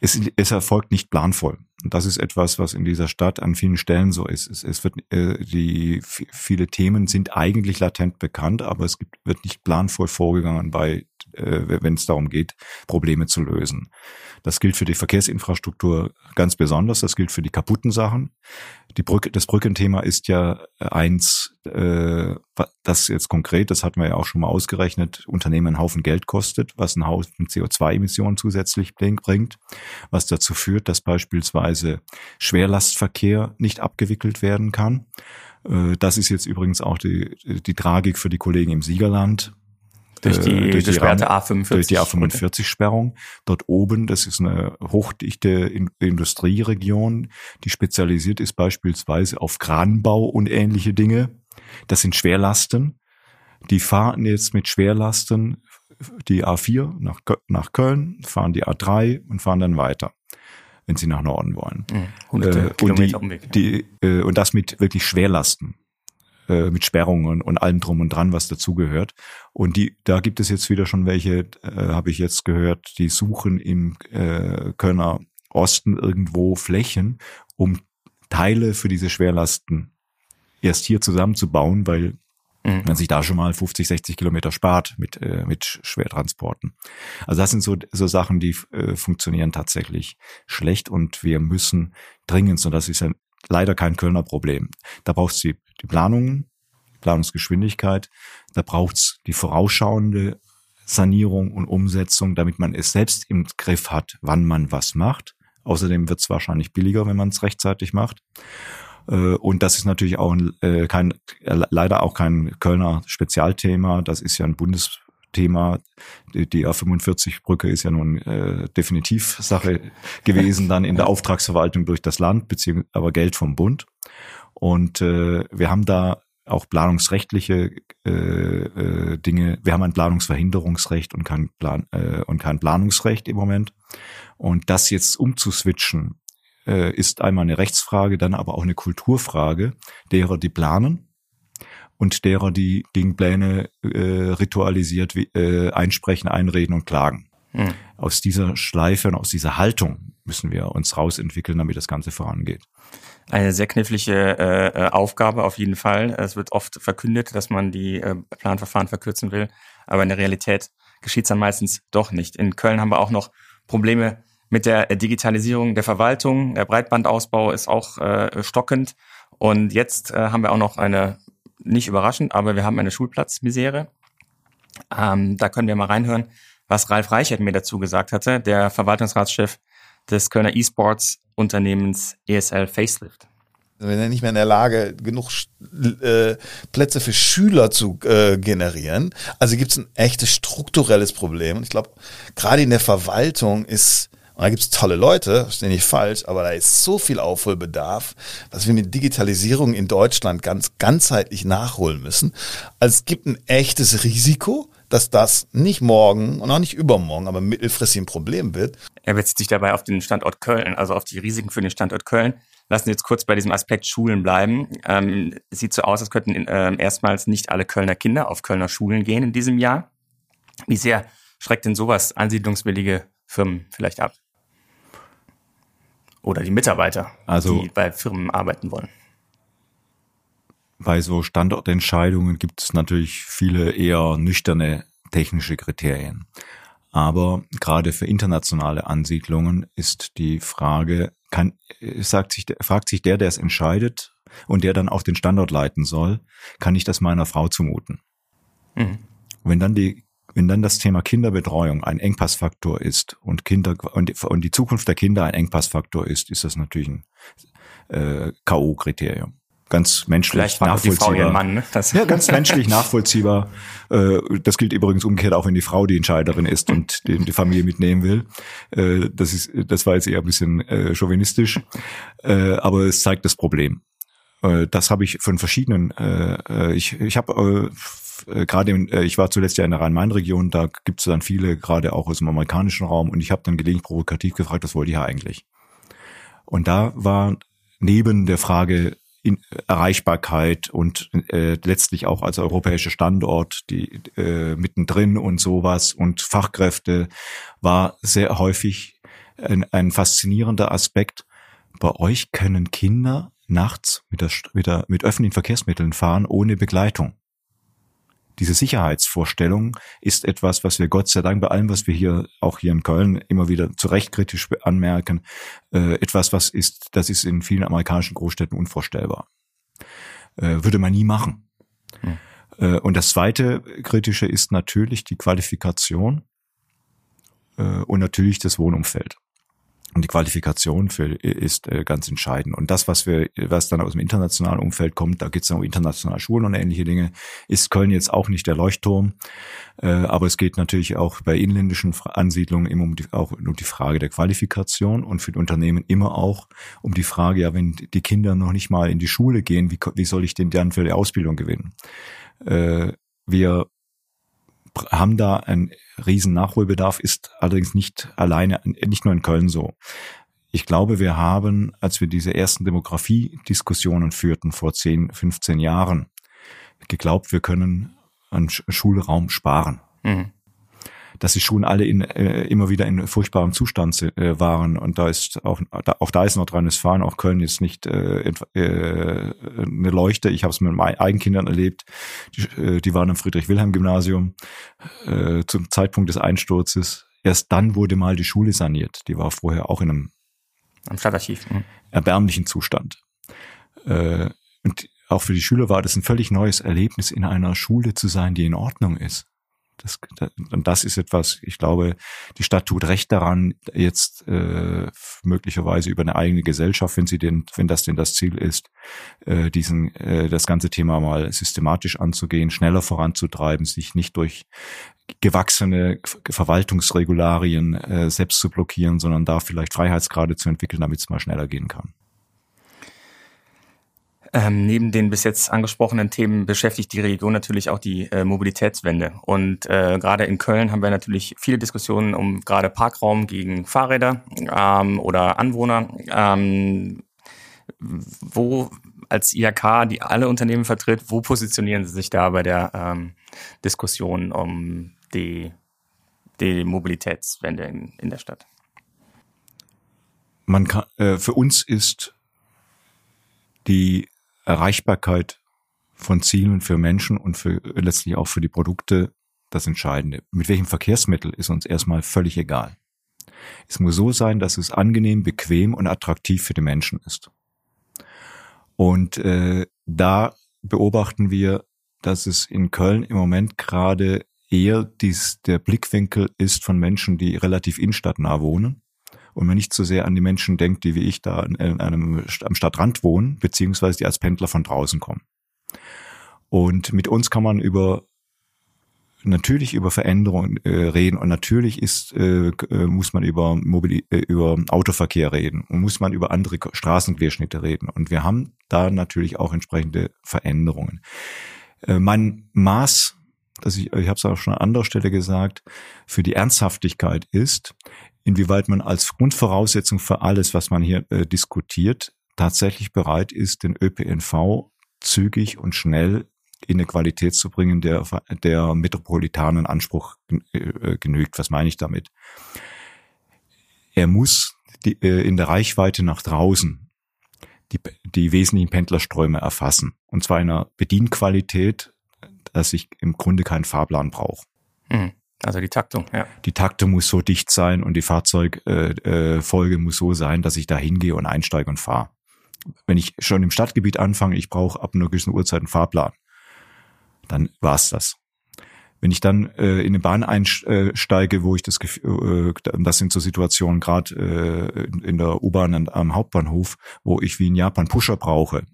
es, es erfolgt nicht planvoll. Und das ist etwas, was in dieser Stadt an vielen Stellen so ist. Es, es wird, äh, die, viele Themen sind eigentlich latent bekannt, aber es gibt, wird nicht planvoll vorgegangen bei, äh, wenn es darum geht, Probleme zu lösen. Das gilt für die Verkehrsinfrastruktur ganz besonders. Das gilt für die kaputten Sachen. Die Brücke, das Brückenthema ist ja eins, äh, das jetzt konkret, das hatten wir ja auch schon mal ausgerechnet, Unternehmen einen Haufen Geld kostet, was einen Haufen CO2-Emissionen zusätzlich bringt, was dazu führt, dass beispielsweise Schwerlastverkehr nicht abgewickelt werden kann. Äh, das ist jetzt übrigens auch die, die Tragik für die Kollegen im Siegerland. Durch die, äh, durch die gesperrte A45. Durch die A45-Sperrung. Dort oben, das ist eine hochdichte Industrieregion, die spezialisiert ist beispielsweise auf Kranbau und ähnliche Dinge. Das sind Schwerlasten. Die fahren jetzt mit Schwerlasten die A4 nach, nach Köln, fahren die A3 und fahren dann weiter wenn sie nach Norden wollen. Mhm, äh, und, die, die, äh, und das mit wirklich Schwerlasten. Äh, mit Sperrungen und allem drum und dran, was dazugehört. Und die, da gibt es jetzt wieder schon welche, äh, habe ich jetzt gehört, die suchen im äh, Kölner Osten irgendwo Flächen, um Teile für diese Schwerlasten erst hier zusammenzubauen, weil mhm. man sich da schon mal 50, 60 Kilometer spart mit, äh, mit Schwertransporten. Also das sind so, so Sachen, die äh, funktionieren tatsächlich schlecht und wir müssen dringend, und das ist ja leider kein Kölner Problem. Da braucht es die, die Planungen, Planungsgeschwindigkeit, da braucht es die vorausschauende Sanierung und Umsetzung, damit man es selbst im Griff hat, wann man was macht. Außerdem wird es wahrscheinlich billiger, wenn man es rechtzeitig macht. Äh, und das ist natürlich auch ein, äh, kein, leider auch kein Kölner Spezialthema. Das ist ja ein Bundes, Thema. Die, die A45-Brücke ist ja nun äh, definitiv Sache gewesen, dann in der Auftragsverwaltung durch das Land, beziehungsweise aber Geld vom Bund. Und äh, wir haben da auch planungsrechtliche äh, äh, Dinge. Wir haben ein Planungsverhinderungsrecht und kein Plan äh, und kein Planungsrecht im Moment. Und das jetzt umzuswitchen äh, ist einmal eine Rechtsfrage, dann aber auch eine Kulturfrage derer, die planen und derer, die Dingpläne äh, ritualisiert äh, einsprechen, einreden und klagen. Hm. Aus dieser Schleife und aus dieser Haltung müssen wir uns rausentwickeln, damit das Ganze vorangeht. Eine sehr knifflige äh, äh, Aufgabe auf jeden Fall. Es wird oft verkündet, dass man die äh, Planverfahren verkürzen will, aber in der Realität geschieht es dann meistens doch nicht. In Köln haben wir auch noch Probleme mit der Digitalisierung der Verwaltung. Der Breitbandausbau ist auch äh, stockend. Und jetzt äh, haben wir auch noch eine nicht überraschend, aber wir haben eine Schulplatzmisere. Ähm, da können wir mal reinhören, was Ralf Reichert mir dazu gesagt hatte, der Verwaltungsratschef des Kölner E-Sports Unternehmens ESL Facelift. Wir sind ja nicht mehr in der Lage, genug äh, Plätze für Schüler zu äh, generieren. Also gibt es ein echtes strukturelles Problem. Und ich glaube, gerade in der Verwaltung ist und da gibt's tolle Leute, verstehe nicht falsch, aber da ist so viel Aufholbedarf, dass wir mit Digitalisierung in Deutschland ganz ganzheitlich nachholen müssen. Also es gibt ein echtes Risiko, dass das nicht morgen und auch nicht übermorgen, aber mittelfristig ein Problem wird. Er bezieht sich dabei auf den Standort Köln, also auf die Risiken für den Standort Köln. Lassen Sie jetzt kurz bei diesem Aspekt Schulen bleiben. Ähm, sieht so aus, als könnten äh, erstmals nicht alle Kölner Kinder auf Kölner Schulen gehen in diesem Jahr. Wie sehr schreckt denn sowas ansiedlungswillige Firmen vielleicht ab? Oder die Mitarbeiter, also, die bei Firmen arbeiten wollen? Bei so Standortentscheidungen gibt es natürlich viele eher nüchterne technische Kriterien. Aber gerade für internationale Ansiedlungen ist die Frage, kann, sagt sich, fragt sich der, der es entscheidet und der dann auch den Standort leiten soll, kann ich das meiner Frau zumuten? Mhm. Wenn dann die wenn dann das Thema Kinderbetreuung ein Engpassfaktor ist und Kinder und, und die Zukunft der Kinder ein Engpassfaktor ist, ist das natürlich ein äh, K.O.-Kriterium. ganz menschlich Vielleicht nachvollziehbar. Die Frau ihren Mann, ne? Das ja, ganz menschlich nachvollziehbar. Äh, das gilt übrigens umgekehrt auch, wenn die Frau die Entscheiderin ist und die, die Familie mitnehmen will. Äh, das ist, das war jetzt eher ein bisschen äh, chauvinistisch, aber es zeigt das Problem. Das habe ich von verschiedenen. Ich, ich habe gerade, ich war zuletzt ja in der Rhein-Main-Region, da gibt es dann viele, gerade auch aus dem amerikanischen Raum, und ich habe dann gelegentlich provokativ gefragt, was wollt ihr eigentlich? Und da war neben der Frage in Erreichbarkeit und äh, letztlich auch als europäischer Standort die äh, mittendrin und sowas und Fachkräfte war sehr häufig ein, ein faszinierender Aspekt. Bei euch können Kinder nachts mit, der, mit, der, mit öffentlichen Verkehrsmitteln fahren ohne Begleitung diese Sicherheitsvorstellung ist etwas, was wir Gott sei Dank bei allem, was wir hier auch hier in Köln immer wieder zu Recht kritisch anmerken, äh, etwas, was ist, das ist in vielen amerikanischen Großstädten unvorstellbar. Äh, würde man nie machen. Hm. Äh, und das zweite kritische ist natürlich die Qualifikation äh, und natürlich das Wohnumfeld. Und die Qualifikation für, ist äh, ganz entscheidend. Und das, was wir, was dann aus dem internationalen Umfeld kommt, da geht es dann um internationale Schulen und ähnliche Dinge, ist Köln jetzt auch nicht der Leuchtturm. Äh, aber es geht natürlich auch bei inländischen Ansiedlungen immer um die, auch um die Frage der Qualifikation und für die Unternehmen immer auch um die Frage, ja, wenn die Kinder noch nicht mal in die Schule gehen, wie, wie soll ich denn dann für die Ausbildung gewinnen? Äh, wir haben da einen riesen Nachholbedarf, ist allerdings nicht alleine, nicht nur in Köln so. Ich glaube, wir haben, als wir diese ersten Demografiediskussionen führten vor 10, 15 Jahren, geglaubt, wir können an Schulraum sparen. Mhm dass die Schulen alle in, äh, immer wieder in furchtbarem Zustand äh, waren. Und da ist auch, da, auch da ist Nordrhein-Westfalen, auch Köln jetzt nicht äh, äh, eine Leuchte. Ich habe es mit meinen eigenen Kindern erlebt. Die, äh, die waren im Friedrich-Wilhelm-Gymnasium äh, zum Zeitpunkt des Einsturzes. Erst dann wurde mal die Schule saniert. Die war vorher auch in einem am Stadtarchiv. Mhm. erbärmlichen Zustand. Äh, und auch für die Schüler war das ein völlig neues Erlebnis, in einer Schule zu sein, die in Ordnung ist. Das, und das ist etwas, ich glaube, die Stadt tut recht daran, jetzt äh, möglicherweise über eine eigene Gesellschaft, wenn sie denn, wenn das denn das Ziel ist, äh, diesen, äh, das ganze Thema mal systematisch anzugehen, schneller voranzutreiben, sich nicht durch gewachsene Verwaltungsregularien äh, selbst zu blockieren, sondern da vielleicht Freiheitsgrade zu entwickeln, damit es mal schneller gehen kann. Ähm, neben den bis jetzt angesprochenen Themen beschäftigt die Region natürlich auch die äh, Mobilitätswende. Und äh, gerade in Köln haben wir natürlich viele Diskussionen um gerade Parkraum gegen Fahrräder ähm, oder Anwohner. Ähm, wo als IHK, die alle Unternehmen vertritt, wo positionieren Sie sich da bei der ähm, Diskussion um die, die Mobilitätswende in, in der Stadt? Man kann, äh, für uns ist die Erreichbarkeit von Zielen für Menschen und für letztlich auch für die Produkte das Entscheidende. Mit welchem Verkehrsmittel ist uns erstmal völlig egal. Es muss so sein, dass es angenehm, bequem und attraktiv für die Menschen ist. Und äh, da beobachten wir, dass es in Köln im Moment gerade eher dies, der Blickwinkel ist von Menschen, die relativ innenstadtnah wohnen und man nicht so sehr an die Menschen denkt, die wie ich da in einem, am Stadtrand wohnen, beziehungsweise die als Pendler von draußen kommen. Und mit uns kann man über natürlich über Veränderungen äh, reden und natürlich ist äh, äh muss man über Mobil äh, über Autoverkehr reden und muss man über andere Straßenquerschnitte reden und wir haben da natürlich auch entsprechende Veränderungen. Äh, mein Maß, das ich ich habe es auch schon an anderer Stelle gesagt, für die Ernsthaftigkeit ist, inwieweit man als Grundvoraussetzung für alles, was man hier äh, diskutiert, tatsächlich bereit ist, den ÖPNV zügig und schnell in eine Qualität zu bringen, der, der metropolitanen Anspruch äh, genügt. Was meine ich damit? Er muss die, äh, in der Reichweite nach draußen die, die wesentlichen Pendlerströme erfassen. Und zwar in einer Bedienqualität, dass ich im Grunde keinen Fahrplan brauche. Mhm. Also die Taktung, ja. Die Taktung muss so dicht sein und die Fahrzeugfolge äh, muss so sein, dass ich da hingehe und einsteige und fahre. Wenn ich schon im Stadtgebiet anfange, ich brauche ab einer gewissen Uhrzeit einen Fahrplan, dann war's das. Wenn ich dann äh, in eine Bahn einsteige, wo ich das Gefühl, äh, das sind so Situationen gerade äh, in der U-Bahn am Hauptbahnhof, wo ich wie in Japan Pusher brauche,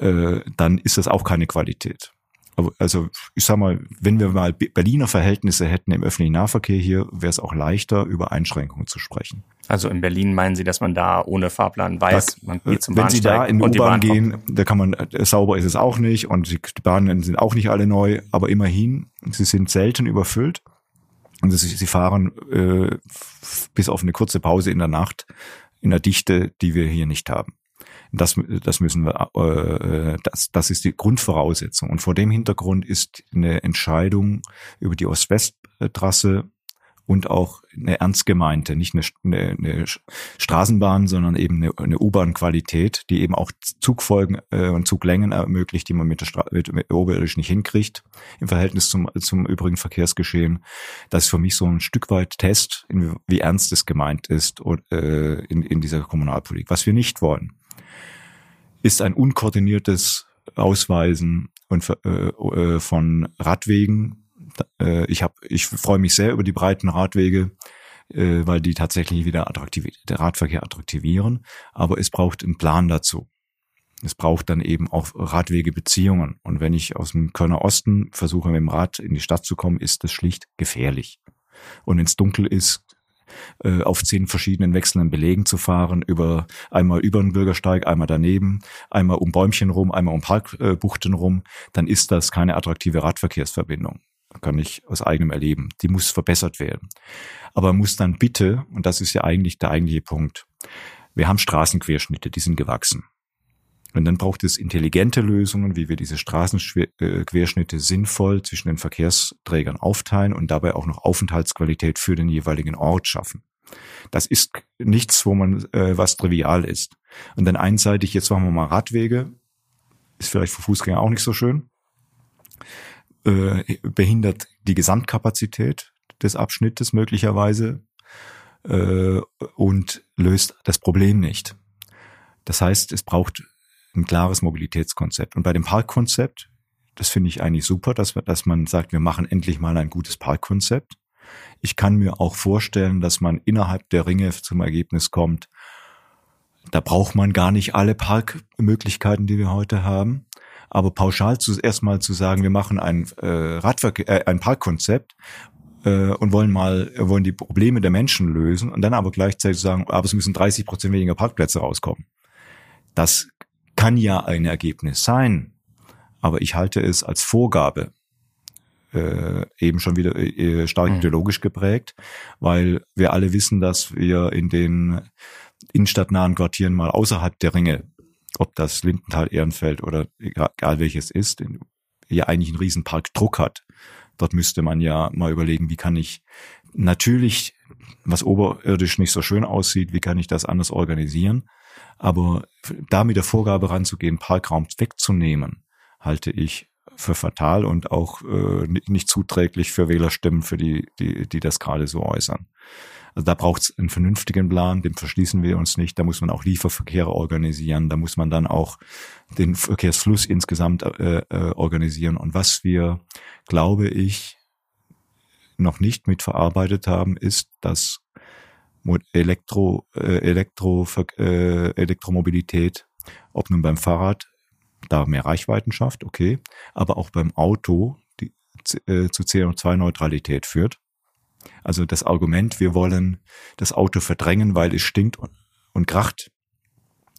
äh, dann ist das auch keine Qualität. Aber also ich sag mal, wenn wir mal Berliner Verhältnisse hätten im öffentlichen Nahverkehr hier, wäre es auch leichter, über Einschränkungen zu sprechen. Also in Berlin meinen Sie, dass man da ohne Fahrplan weiß, da, man geht zum Wenn Sie da in die U-Bahn gehen, da kann man, äh, sauber ist es auch nicht und die Bahnen sind auch nicht alle neu, aber immerhin, sie sind selten überfüllt. Und sie, sie fahren äh, bis auf eine kurze Pause in der Nacht in der Dichte, die wir hier nicht haben. Das, das müssen wir, äh, das, das ist die Grundvoraussetzung. Und vor dem Hintergrund ist eine Entscheidung über die Ost-West-Trasse und auch eine ernst gemeinte, nicht eine, eine, eine Straßenbahn, sondern eben eine, eine U-Bahn-Qualität, die eben auch Zugfolgen äh, und Zuglängen ermöglicht, die man mit der, Stra mit, mit oberirdisch nicht hinkriegt im Verhältnis zum, zum übrigen Verkehrsgeschehen. Das ist für mich so ein Stück weit Test, in, wie ernst es gemeint ist und, äh, in, in dieser Kommunalpolitik. Was wir nicht wollen, ist ein unkoordiniertes Ausweisen und, äh, äh, von Radwegen. Äh, ich hab, ich freue mich sehr über die breiten Radwege, äh, weil die tatsächlich wieder attraktiv, der Radverkehr attraktivieren. Aber es braucht einen Plan dazu. Es braucht dann eben auch Radwegebeziehungen. Und wenn ich aus dem Kölner Osten versuche, mit dem Rad in die Stadt zu kommen, ist das schlicht gefährlich. Und wenn es dunkel ist, äh, auf zehn verschiedenen wechselnden Belegen zu fahren, über einmal über den Bürgersteig, einmal daneben, einmal um Bäumchen rum, einmal um Parkbuchten rum, dann ist das keine attraktive Radverkehrsverbindung. Kann ich aus eigenem erleben. Die muss verbessert werden. Aber muss dann bitte, und das ist ja eigentlich der eigentliche Punkt, wir haben Straßenquerschnitte, die sind gewachsen. Und dann braucht es intelligente Lösungen, wie wir diese Straßenquerschnitte sinnvoll zwischen den Verkehrsträgern aufteilen und dabei auch noch Aufenthaltsqualität für den jeweiligen Ort schaffen. Das ist nichts, wo man äh, was trivial ist. Und dann einseitig, jetzt machen wir mal Radwege, ist vielleicht für Fußgänger auch nicht so schön, äh, behindert die Gesamtkapazität des Abschnittes möglicherweise äh, und löst das Problem nicht. Das heißt, es braucht ein klares Mobilitätskonzept. Und bei dem Parkkonzept, das finde ich eigentlich super, dass, dass man sagt, wir machen endlich mal ein gutes Parkkonzept. Ich kann mir auch vorstellen, dass man innerhalb der Ringe zum Ergebnis kommt, da braucht man gar nicht alle Parkmöglichkeiten, die wir heute haben. Aber pauschal zu, erstmal zu sagen, wir machen ein äh, Radverkehr, äh, ein Parkkonzept äh, und wollen mal wollen die Probleme der Menschen lösen und dann aber gleichzeitig sagen, aber es müssen 30 Prozent weniger Parkplätze rauskommen. Das kann ja ein Ergebnis sein, aber ich halte es als Vorgabe äh, eben schon wieder äh, stark mhm. ideologisch geprägt, weil wir alle wissen, dass wir in den innenstadtnahen Quartieren mal außerhalb der Ringe, ob das Lindenthal, Ehrenfeld oder egal, egal welches ist, ja eigentlich einen riesen Parkdruck hat. Dort müsste man ja mal überlegen, wie kann ich natürlich, was oberirdisch nicht so schön aussieht, wie kann ich das anders organisieren? Aber da mit der Vorgabe ranzugehen, Parkraum wegzunehmen, halte ich für fatal und auch äh, nicht zuträglich für Wählerstimmen, für die, die, die das gerade so äußern. Also da braucht es einen vernünftigen Plan, dem verschließen wir uns nicht. Da muss man auch Lieferverkehre organisieren, da muss man dann auch den Verkehrsfluss insgesamt äh, äh, organisieren. Und was wir, glaube ich, noch nicht mit verarbeitet haben, ist, dass Elektro, äh, Elektro, äh, Elektromobilität, ob nun beim Fahrrad, da mehr Reichweiten schafft, okay, aber auch beim Auto die, äh, zu CO2-Neutralität führt. Also das Argument, wir wollen das Auto verdrängen, weil es stinkt und, und kracht,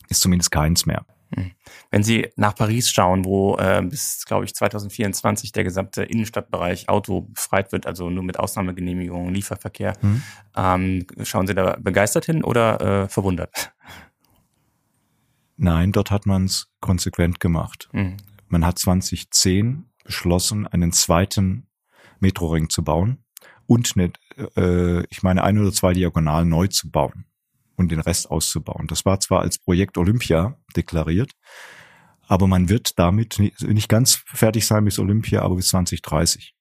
ist zumindest keins mehr. Hm. Wenn Sie nach Paris schauen, wo äh, bis, glaube ich, 2024 der gesamte Innenstadtbereich Auto befreit wird, also nur mit Ausnahmegenehmigungen, Lieferverkehr, mhm. ähm, schauen Sie da begeistert hin oder äh, verwundert? Nein, dort hat man es konsequent gemacht. Mhm. Man hat 2010 beschlossen, einen zweiten Metroring zu bauen und eine, äh, ich meine, ein oder zwei Diagonalen neu zu bauen und den Rest auszubauen. Das war zwar als Projekt Olympia deklariert, aber man wird damit nicht ganz fertig sein bis Olympia, aber bis 2030.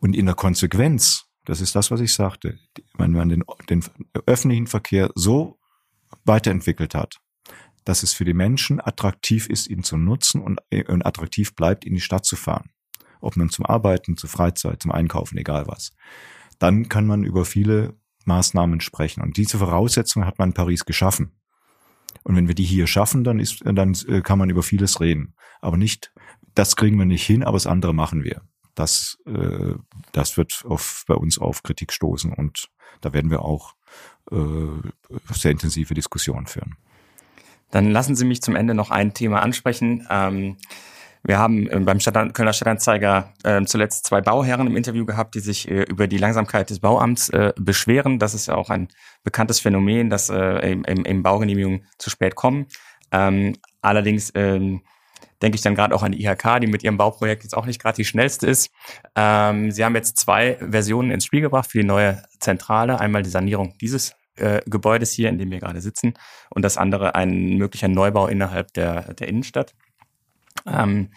Und in der Konsequenz, das ist das, was ich sagte, wenn man den, den öffentlichen Verkehr so weiterentwickelt hat, dass es für die Menschen attraktiv ist, ihn zu nutzen und, und attraktiv bleibt, in die Stadt zu fahren. Ob nun zum Arbeiten, zur Freizeit, zum Einkaufen, egal was. Dann kann man über viele Maßnahmen sprechen. Und diese Voraussetzungen hat man in Paris geschaffen. Und wenn wir die hier schaffen, dann ist, dann äh, kann man über vieles reden. Aber nicht, das kriegen wir nicht hin, aber das andere machen wir. Das, äh, das wird auf, bei uns auf Kritik stoßen und da werden wir auch äh, sehr intensive Diskussionen führen. Dann lassen Sie mich zum Ende noch ein Thema ansprechen. Ähm, wir haben äh, beim Stadt, Kölner Stadtanzeiger äh, zuletzt zwei Bauherren im Interview gehabt, die sich äh, über die Langsamkeit des Bauamts äh, beschweren. Das ist ja auch ein bekanntes Phänomen, dass äh, im, im Baugenehmigungen zu spät kommen. Ähm, allerdings ähm, denke ich dann gerade auch an die IHK, die mit ihrem Bauprojekt jetzt auch nicht gerade die schnellste ist. Ähm, sie haben jetzt zwei Versionen ins Spiel gebracht für die neue Zentrale. Einmal die Sanierung dieses äh, Gebäudes hier, in dem wir gerade sitzen, und das andere ein möglicher Neubau innerhalb der, der Innenstadt. Ähm,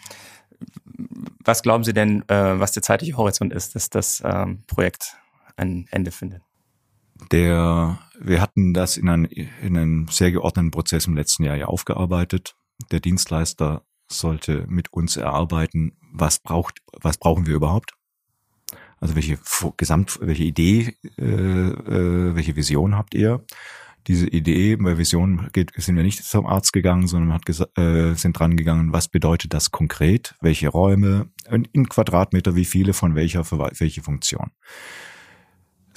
was glauben Sie denn, äh, was der zeitliche Horizont ist, dass das ähm, Projekt ein Ende findet? Der, wir hatten das in, ein, in einem sehr geordneten Prozess im letzten Jahr ja aufgearbeitet. Der Dienstleister sollte mit uns erarbeiten, was braucht, was brauchen wir überhaupt? Also welche Gesamt, welche Idee, äh, äh, welche Vision habt ihr? Diese Idee bei Vision geht, sind wir nicht zum Arzt gegangen, sondern hat äh, sind dran gegangen, was bedeutet das konkret? Welche Räume in Quadratmeter, wie viele von welcher für welche Funktion?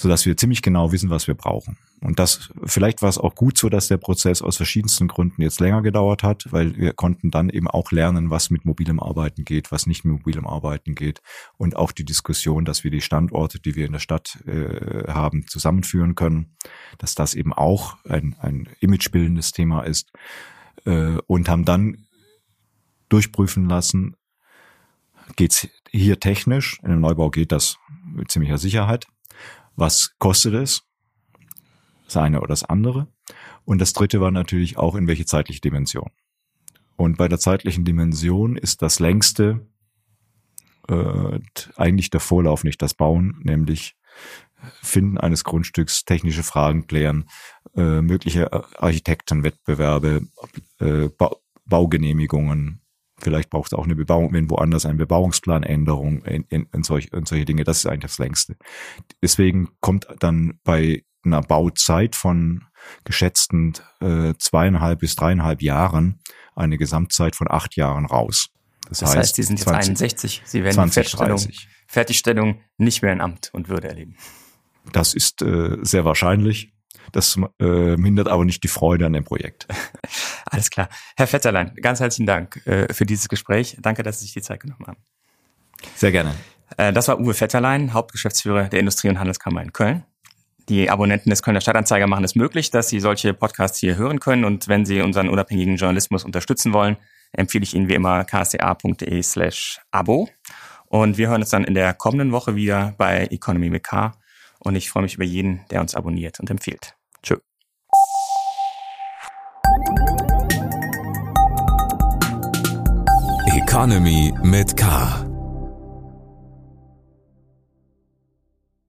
Sodass wir ziemlich genau wissen, was wir brauchen. Und das, vielleicht war es auch gut so, dass der Prozess aus verschiedensten Gründen jetzt länger gedauert hat, weil wir konnten dann eben auch lernen, was mit mobilem Arbeiten geht, was nicht mit mobilem Arbeiten geht und auch die Diskussion, dass wir die Standorte, die wir in der Stadt äh, haben, zusammenführen können, dass das eben auch ein, ein imagebildendes Thema ist äh, und haben dann durchprüfen lassen, geht's hier technisch, in einem Neubau geht das mit ziemlicher Sicherheit, was kostet es? Das eine oder das andere. Und das dritte war natürlich auch, in welche zeitliche Dimension. Und bei der zeitlichen Dimension ist das längste äh, eigentlich der Vorlauf, nicht das Bauen, nämlich Finden eines Grundstücks, technische Fragen klären, äh, mögliche Architektenwettbewerbe, äh, ba Baugenehmigungen, Vielleicht braucht es auch eine Bebauung, wenn woanders eine Bebauungsplanänderung in, in, in, solch, in solche Dinge. Das ist eigentlich das längste. Deswegen kommt dann bei einer Bauzeit von geschätzten äh, zweieinhalb bis dreieinhalb Jahren eine Gesamtzeit von acht Jahren raus. Das, das heißt, heißt, Sie sind jetzt 20, 61. Sie werden 20, die Fertigstellung, Fertigstellung nicht mehr in Amt und Würde erleben. Das ist äh, sehr wahrscheinlich. Das äh, mindert aber nicht die Freude an dem Projekt. Alles klar. Herr Vetterlein, ganz herzlichen Dank äh, für dieses Gespräch. Danke, dass Sie sich die Zeit genommen haben. Sehr gerne. Äh, das war Uwe Vetterlein, Hauptgeschäftsführer der Industrie- und Handelskammer in Köln. Die Abonnenten des Kölner Stadtanzeiger machen es möglich, dass Sie solche Podcasts hier hören können. Und wenn Sie unseren unabhängigen Journalismus unterstützen wollen, empfehle ich Ihnen wie immer kca.de slash Abo. Und wir hören uns dann in der kommenden Woche wieder bei Economy mit K. Und ich freue mich über jeden, der uns abonniert und empfiehlt. Tschö. Economy mit K.